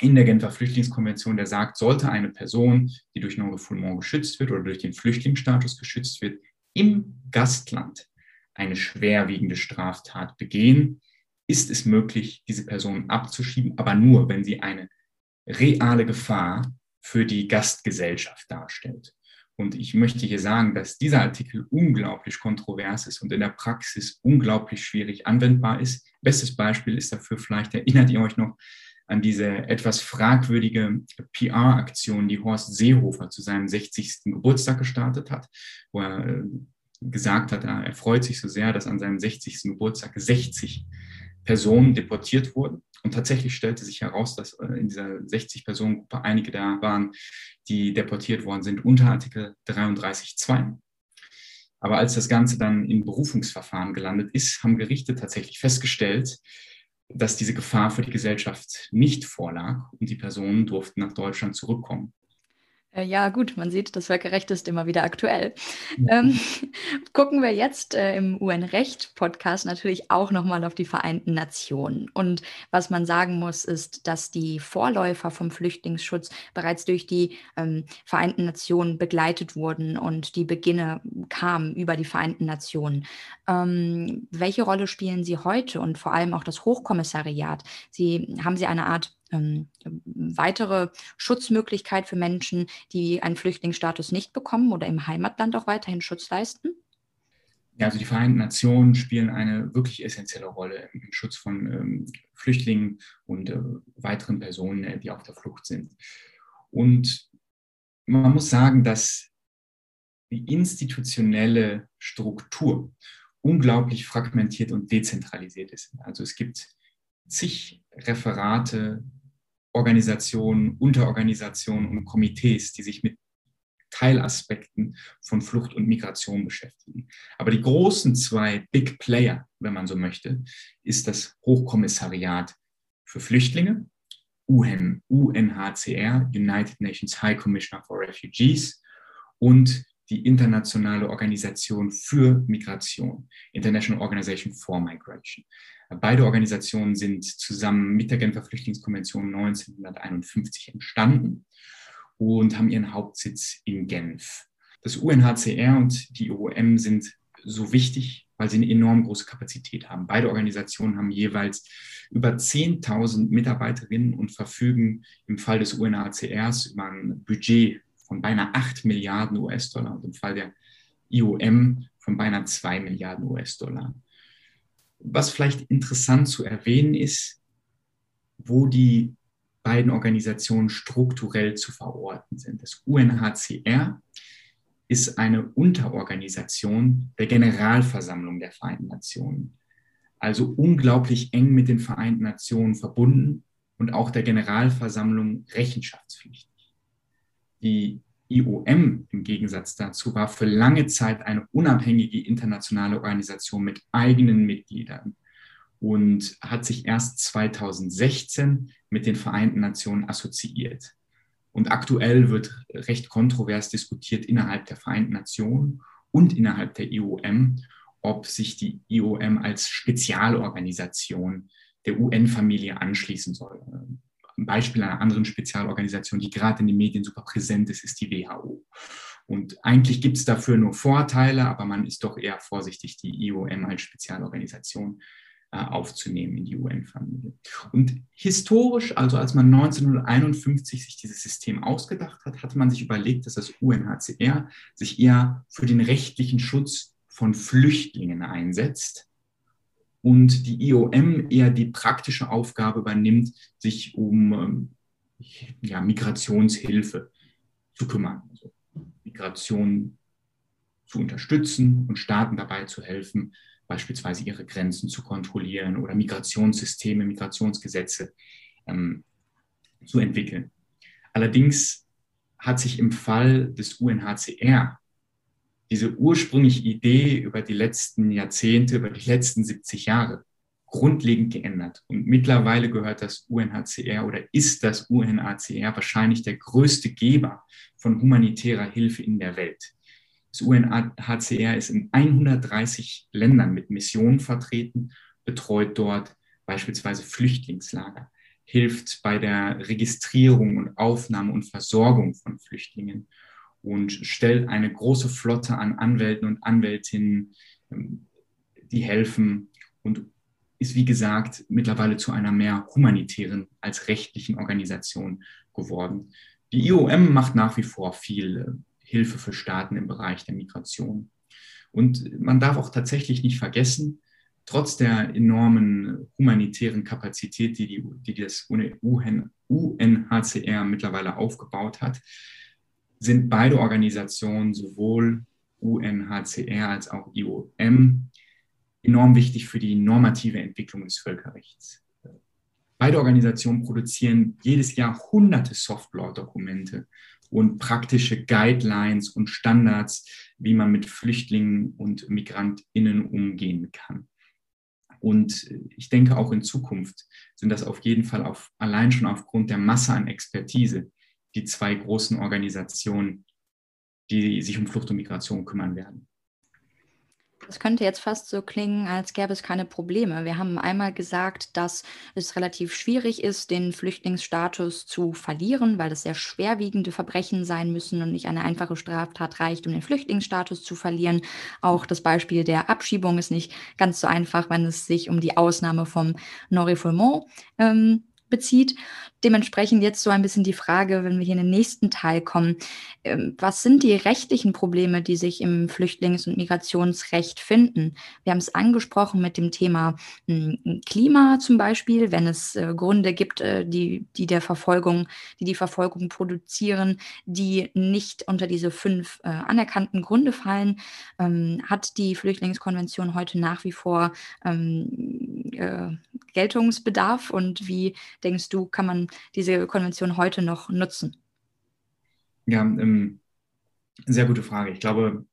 in der Genfer Flüchtlingskonvention, der sagt, sollte eine Person, die durch Non-Refoulement geschützt wird oder durch den Flüchtlingsstatus geschützt wird, im Gastland eine schwerwiegende Straftat begehen, ist es möglich, diese Person abzuschieben, aber nur, wenn sie eine reale Gefahr für die Gastgesellschaft darstellt. Und ich möchte hier sagen, dass dieser Artikel unglaublich kontrovers ist und in der Praxis unglaublich schwierig anwendbar ist. Bestes Beispiel ist dafür vielleicht, erinnert ihr euch noch an diese etwas fragwürdige PR-Aktion, die Horst Seehofer zu seinem 60. Geburtstag gestartet hat, wo er äh, gesagt hat, er freut sich so sehr, dass an seinem 60. Geburtstag 60 Personen deportiert wurden. Und tatsächlich stellte sich heraus, dass äh, in dieser 60-Personen-Gruppe einige da waren, die deportiert worden sind unter Artikel 33.2. Aber als das Ganze dann im Berufungsverfahren gelandet ist, haben Gerichte tatsächlich festgestellt, dass diese Gefahr für die Gesellschaft nicht vorlag und die Personen durften nach Deutschland zurückkommen. Äh, ja, gut, man sieht, das Völkerrecht ist immer wieder aktuell. Ja. Ähm, gucken wir jetzt äh, im UN-Recht-Podcast natürlich auch nochmal auf die Vereinten Nationen. Und was man sagen muss, ist, dass die Vorläufer vom Flüchtlingsschutz bereits durch die ähm, Vereinten Nationen begleitet wurden und die Beginne kamen über die Vereinten Nationen. Ähm, welche Rolle spielen sie heute und vor allem auch das Hochkommissariat? Sie, haben Sie eine Art ähm, weitere Schutzmöglichkeit für Menschen, die einen Flüchtlingsstatus nicht bekommen oder im Heimatland auch weiterhin Schutz leisten? Ja, also die Vereinten Nationen spielen eine wirklich essentielle Rolle im Schutz von ähm, Flüchtlingen und äh, weiteren Personen, äh, die auf der Flucht sind. Und man muss sagen, dass die institutionelle Struktur unglaublich fragmentiert und dezentralisiert ist. Also es gibt zig Referate, Organisationen, Unterorganisationen und Komitees, die sich mit Teilaspekten von Flucht und Migration beschäftigen. Aber die großen zwei Big Player, wenn man so möchte, ist das Hochkommissariat für Flüchtlinge, UN, UNHCR, United Nations High Commissioner for Refugees, und die Internationale Organisation für Migration, International Organization for Migration. Beide Organisationen sind zusammen mit der Genfer Flüchtlingskonvention 1951 entstanden und haben ihren Hauptsitz in Genf. Das UNHCR und die IOM sind so wichtig, weil sie eine enorm große Kapazität haben. Beide Organisationen haben jeweils über 10.000 Mitarbeiterinnen und verfügen im Fall des UNHCRs über ein Budget von beinahe 8 Milliarden US-Dollar und im Fall der IOM von beinahe 2 Milliarden US-Dollar. Was vielleicht interessant zu erwähnen ist, wo die beiden Organisationen strukturell zu verorten sind. Das UNHCR ist eine Unterorganisation der Generalversammlung der Vereinten Nationen. Also unglaublich eng mit den Vereinten Nationen verbunden und auch der Generalversammlung rechenschaftspflichtig. Die IOM im Gegensatz dazu war für lange Zeit eine unabhängige internationale Organisation mit eigenen Mitgliedern und hat sich erst 2016 mit den Vereinten Nationen assoziiert. Und aktuell wird recht kontrovers diskutiert innerhalb der Vereinten Nationen und innerhalb der IOM, ob sich die IOM als Spezialorganisation der UN-Familie anschließen soll. Ein Beispiel einer anderen Spezialorganisation, die gerade in den Medien super präsent ist, ist die WHO. Und eigentlich gibt es dafür nur Vorteile, aber man ist doch eher vorsichtig, die IOM als Spezialorganisation äh, aufzunehmen in die UN-Familie. Und historisch, also als man 1951 sich dieses System ausgedacht hat, hatte man sich überlegt, dass das UNHCR sich eher für den rechtlichen Schutz von Flüchtlingen einsetzt und die IOM eher die praktische Aufgabe übernimmt, sich um ähm, ja, Migrationshilfe zu kümmern. Also Migration zu unterstützen und Staaten dabei zu helfen, beispielsweise ihre Grenzen zu kontrollieren oder Migrationssysteme, Migrationsgesetze ähm, zu entwickeln. Allerdings hat sich im Fall des UNHCR diese ursprüngliche Idee über die letzten Jahrzehnte, über die letzten 70 Jahre grundlegend geändert. Und mittlerweile gehört das UNHCR oder ist das UNHCR wahrscheinlich der größte Geber von humanitärer Hilfe in der Welt. Das UNHCR ist in 130 Ländern mit Missionen vertreten, betreut dort beispielsweise Flüchtlingslager, hilft bei der Registrierung und Aufnahme und Versorgung von Flüchtlingen und stellt eine große Flotte an Anwälten und Anwältinnen, ähm, die helfen und ist, wie gesagt, mittlerweile zu einer mehr humanitären als rechtlichen Organisation geworden. Die IOM macht nach wie vor viel äh, Hilfe für Staaten im Bereich der Migration. Und man darf auch tatsächlich nicht vergessen, trotz der enormen humanitären Kapazität, die, die, die das UNHCR mittlerweile aufgebaut hat, sind beide Organisationen, sowohl UNHCR als auch IOM, enorm wichtig für die normative Entwicklung des Völkerrechts. Beide Organisationen produzieren jedes Jahr hunderte Softlaw-Dokumente und praktische Guidelines und Standards, wie man mit Flüchtlingen und Migrantinnen umgehen kann. Und ich denke, auch in Zukunft sind das auf jeden Fall auf, allein schon aufgrund der Masse an Expertise die zwei großen Organisationen, die sich um Flucht und Migration kümmern werden. Das könnte jetzt fast so klingen, als gäbe es keine Probleme. Wir haben einmal gesagt, dass es relativ schwierig ist, den Flüchtlingsstatus zu verlieren, weil es sehr schwerwiegende Verbrechen sein müssen und nicht eine einfache Straftat reicht, um den Flüchtlingsstatus zu verlieren. Auch das Beispiel der Abschiebung ist nicht ganz so einfach, wenn es sich um die Ausnahme vom Non-Refoulement ähm, bezieht. Dementsprechend jetzt so ein bisschen die Frage, wenn wir hier in den nächsten Teil kommen, ähm, was sind die rechtlichen Probleme, die sich im Flüchtlings- und Migrationsrecht finden? Wir haben es angesprochen mit dem Thema hm, Klima zum Beispiel, wenn es äh, Gründe gibt, äh, die, die der Verfolgung, die die Verfolgung produzieren, die nicht unter diese fünf äh, anerkannten Gründe fallen, ähm, hat die Flüchtlingskonvention heute nach wie vor ähm, äh, Geltungsbedarf und wie denkst du, kann man diese Konvention heute noch nutzen? Ja, ähm, sehr gute Frage. Ich glaube,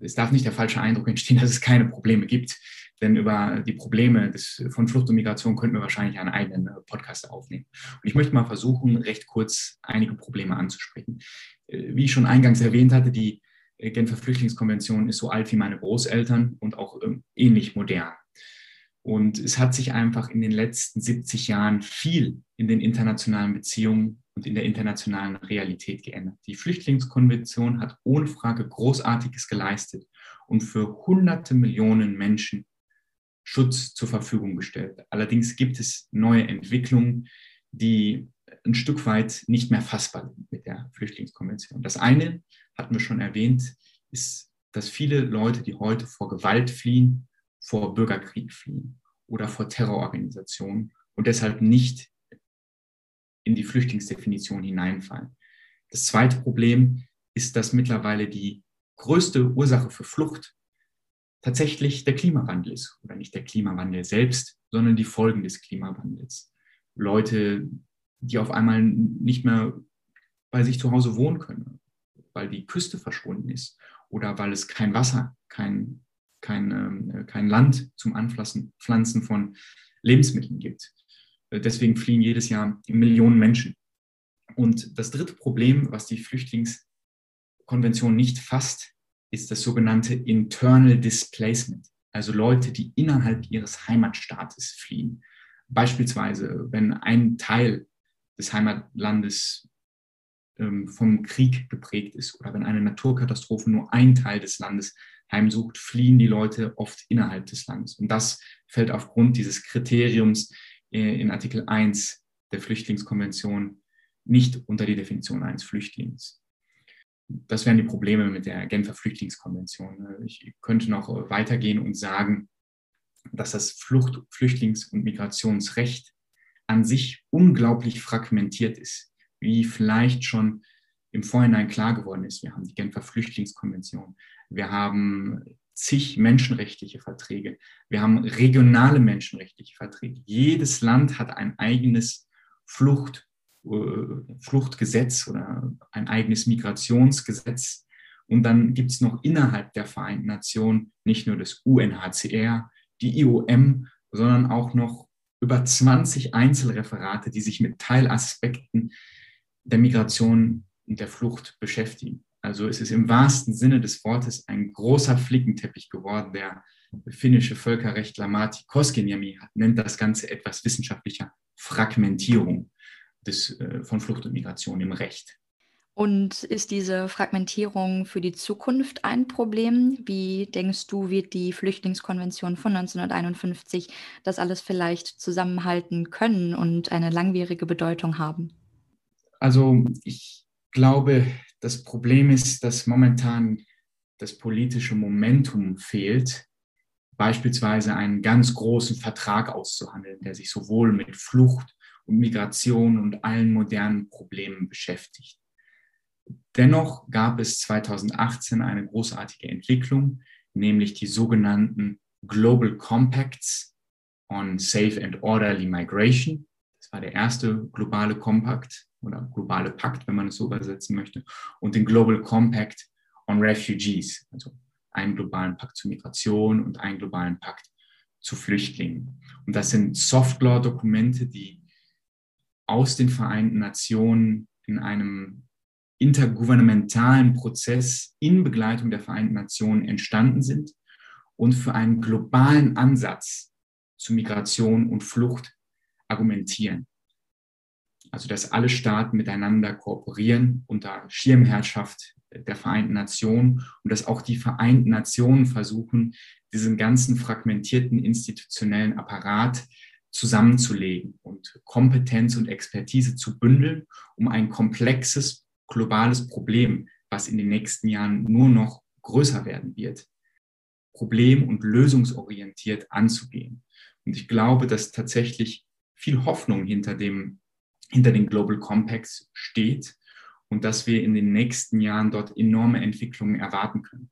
es darf nicht der falsche Eindruck entstehen, dass es keine Probleme gibt. Denn über die Probleme des, von Flucht und Migration könnten wir wahrscheinlich einen eigenen äh, Podcast aufnehmen. Und ich möchte mal versuchen, recht kurz einige Probleme anzusprechen. Äh, wie ich schon eingangs erwähnt hatte, die äh, Genfer Flüchtlingskonvention ist so alt wie meine Großeltern und auch ähm, ähnlich modern. Und es hat sich einfach in den letzten 70 Jahren viel in den internationalen Beziehungen und in der internationalen Realität geändert. Die Flüchtlingskonvention hat ohne Frage Großartiges geleistet und für hunderte Millionen Menschen Schutz zur Verfügung gestellt. Allerdings gibt es neue Entwicklungen, die ein Stück weit nicht mehr fassbar sind mit der Flüchtlingskonvention. Das eine, hatten wir schon erwähnt, ist, dass viele Leute, die heute vor Gewalt fliehen, vor Bürgerkrieg fliehen oder vor Terrororganisationen und deshalb nicht in die Flüchtlingsdefinition hineinfallen. Das zweite Problem ist, dass mittlerweile die größte Ursache für Flucht tatsächlich der Klimawandel ist. Oder nicht der Klimawandel selbst, sondern die Folgen des Klimawandels. Leute, die auf einmal nicht mehr bei sich zu Hause wohnen können, weil die Küste verschwunden ist oder weil es kein Wasser, kein, kein, äh, kein Land zum Anpflanzen Pflanzen von Lebensmitteln gibt. Äh, deswegen fliehen jedes Jahr Millionen Menschen. Und das dritte Problem, was die Flüchtlingskonvention nicht fasst, ist das sogenannte Internal Displacement, also Leute, die innerhalb ihres Heimatstaates fliehen. Beispielsweise, wenn ein Teil des Heimatlandes ähm, vom Krieg geprägt ist oder wenn eine Naturkatastrophe nur ein Teil des Landes heimsucht, fliehen die Leute oft innerhalb des Landes. Und das fällt aufgrund dieses Kriteriums äh, in Artikel 1 der Flüchtlingskonvention nicht unter die Definition eines Flüchtlings das wären die Probleme mit der Genfer Flüchtlingskonvention. Ich könnte noch weitergehen und sagen, dass das Flucht-, Flüchtlings- und Migrationsrecht an sich unglaublich fragmentiert ist, wie vielleicht schon im Vorhinein klar geworden ist. Wir haben die Genfer Flüchtlingskonvention, wir haben zig menschenrechtliche Verträge, wir haben regionale menschenrechtliche Verträge. Jedes Land hat ein eigenes Flucht- äh, Fluchtgesetz oder ein eigenes Migrationsgesetz. Und dann gibt es noch innerhalb der Vereinten Nationen nicht nur das UNHCR, die IOM, sondern auch noch über 20 Einzelreferate, die sich mit Teilaspekten der Migration und der Flucht beschäftigen. Also es ist im wahrsten Sinne des Wortes ein großer Flickenteppich geworden. Der finnische Völkerrechtler Marti Koskiniemi nennt das Ganze etwas wissenschaftlicher Fragmentierung des, äh, von Flucht und Migration im Recht. Und ist diese Fragmentierung für die Zukunft ein Problem? Wie denkst du, wird die Flüchtlingskonvention von 1951 das alles vielleicht zusammenhalten können und eine langwierige Bedeutung haben? Also ich glaube, das Problem ist, dass momentan das politische Momentum fehlt, beispielsweise einen ganz großen Vertrag auszuhandeln, der sich sowohl mit Flucht und Migration und allen modernen Problemen beschäftigt. Dennoch gab es 2018 eine großartige Entwicklung, nämlich die sogenannten Global Compacts on Safe and Orderly Migration. Das war der erste globale Kompakt oder globale Pakt, wenn man es so übersetzen möchte, und den Global Compact on Refugees, also einen globalen Pakt zur Migration und einen globalen Pakt zu Flüchtlingen. Und das sind Soft-Law-Dokumente, die aus den Vereinten Nationen in einem intergouvernementalen Prozess in Begleitung der Vereinten Nationen entstanden sind und für einen globalen Ansatz zu Migration und Flucht argumentieren. Also dass alle Staaten miteinander kooperieren unter Schirmherrschaft der Vereinten Nationen und dass auch die Vereinten Nationen versuchen, diesen ganzen fragmentierten institutionellen Apparat zusammenzulegen und Kompetenz und Expertise zu bündeln, um ein komplexes globales Problem, was in den nächsten Jahren nur noch größer werden wird, problem- und lösungsorientiert anzugehen. Und ich glaube, dass tatsächlich viel Hoffnung hinter, dem, hinter den Global Compacts steht und dass wir in den nächsten Jahren dort enorme Entwicklungen erwarten können.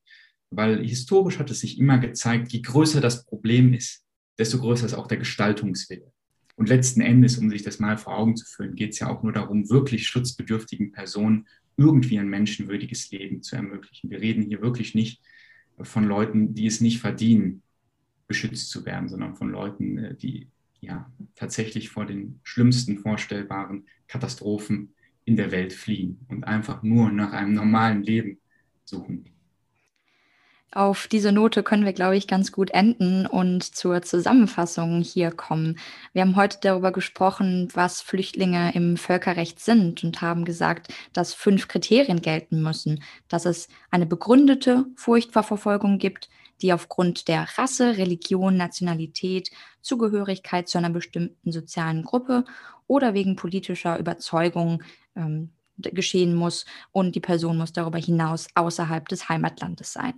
Weil historisch hat es sich immer gezeigt, je größer das Problem ist, desto größer ist auch der Gestaltungswille. Und letzten Endes, um sich das mal vor Augen zu führen, geht es ja auch nur darum, wirklich schutzbedürftigen Personen irgendwie ein menschenwürdiges Leben zu ermöglichen. Wir reden hier wirklich nicht von Leuten, die es nicht verdienen, beschützt zu werden, sondern von Leuten, äh, die ja tatsächlich vor den schlimmsten vorstellbaren Katastrophen in der Welt fliehen und einfach nur nach einem normalen Leben suchen. Auf diese Note können wir, glaube ich, ganz gut enden und zur Zusammenfassung hier kommen. Wir haben heute darüber gesprochen, was Flüchtlinge im Völkerrecht sind und haben gesagt, dass fünf Kriterien gelten müssen, dass es eine begründete Furcht vor Verfolgung gibt, die aufgrund der Rasse, Religion, Nationalität, Zugehörigkeit zu einer bestimmten sozialen Gruppe oder wegen politischer Überzeugung ähm, geschehen muss und die Person muss darüber hinaus außerhalb des Heimatlandes sein.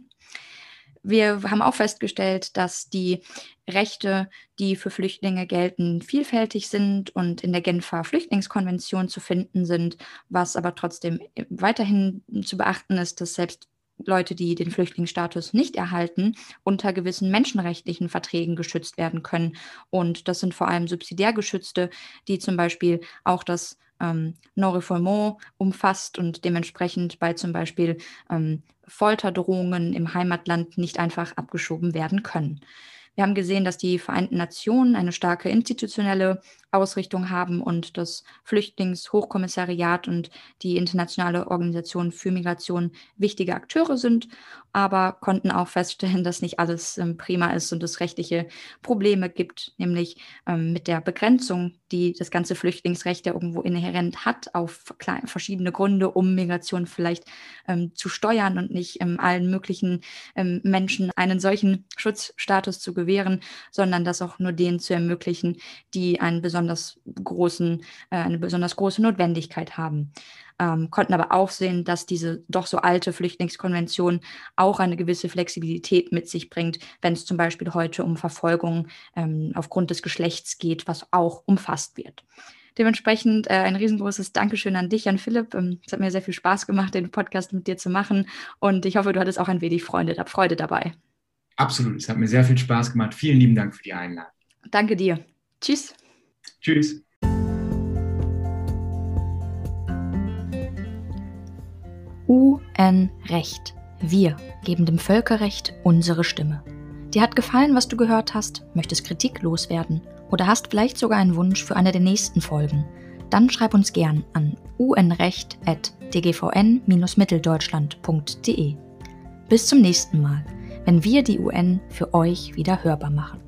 Wir haben auch festgestellt, dass die Rechte, die für Flüchtlinge gelten, vielfältig sind und in der Genfer Flüchtlingskonvention zu finden sind, was aber trotzdem weiterhin zu beachten ist, dass selbst Leute, die den Flüchtlingsstatus nicht erhalten, unter gewissen menschenrechtlichen Verträgen geschützt werden können. Und das sind vor allem subsidiär geschützte, die zum Beispiel auch das ähm, Non-Refoulement umfasst und dementsprechend bei zum Beispiel ähm, Folterdrohungen im Heimatland nicht einfach abgeschoben werden können. Wir haben gesehen, dass die Vereinten Nationen eine starke institutionelle Ausrichtung haben und das Flüchtlingshochkommissariat und die Internationale Organisation für Migration wichtige Akteure sind, aber konnten auch feststellen, dass nicht alles ähm, prima ist und es rechtliche Probleme gibt, nämlich ähm, mit der Begrenzung, die das ganze Flüchtlingsrecht ja irgendwo inhärent hat, auf verschiedene Gründe, um Migration vielleicht ähm, zu steuern und nicht ähm, allen möglichen ähm, Menschen einen solchen Schutzstatus zu gewähren, sondern das auch nur denen zu ermöglichen, die einen besonders großen, äh, eine besonders große Notwendigkeit haben. Ähm, konnten aber auch sehen, dass diese doch so alte Flüchtlingskonvention auch eine gewisse Flexibilität mit sich bringt, wenn es zum Beispiel heute um Verfolgung ähm, aufgrund des Geschlechts geht, was auch umfasst wird. Dementsprechend äh, ein riesengroßes Dankeschön an dich, an Philipp. Ähm, es hat mir sehr viel Spaß gemacht, den Podcast mit dir zu machen und ich hoffe, du hattest auch ein wenig Freude, Freude dabei. Absolut, es hat mir sehr viel Spaß gemacht. Vielen lieben Dank für die Einladung. Danke dir. Tschüss. Tschüss. UN-Recht. Wir geben dem Völkerrecht unsere Stimme. Dir hat gefallen, was du gehört hast, möchtest Kritik loswerden oder hast vielleicht sogar einen Wunsch für eine der nächsten Folgen, dann schreib uns gern an unrecht.dgvn-mitteldeutschland.de. Bis zum nächsten Mal, wenn wir die UN für euch wieder hörbar machen.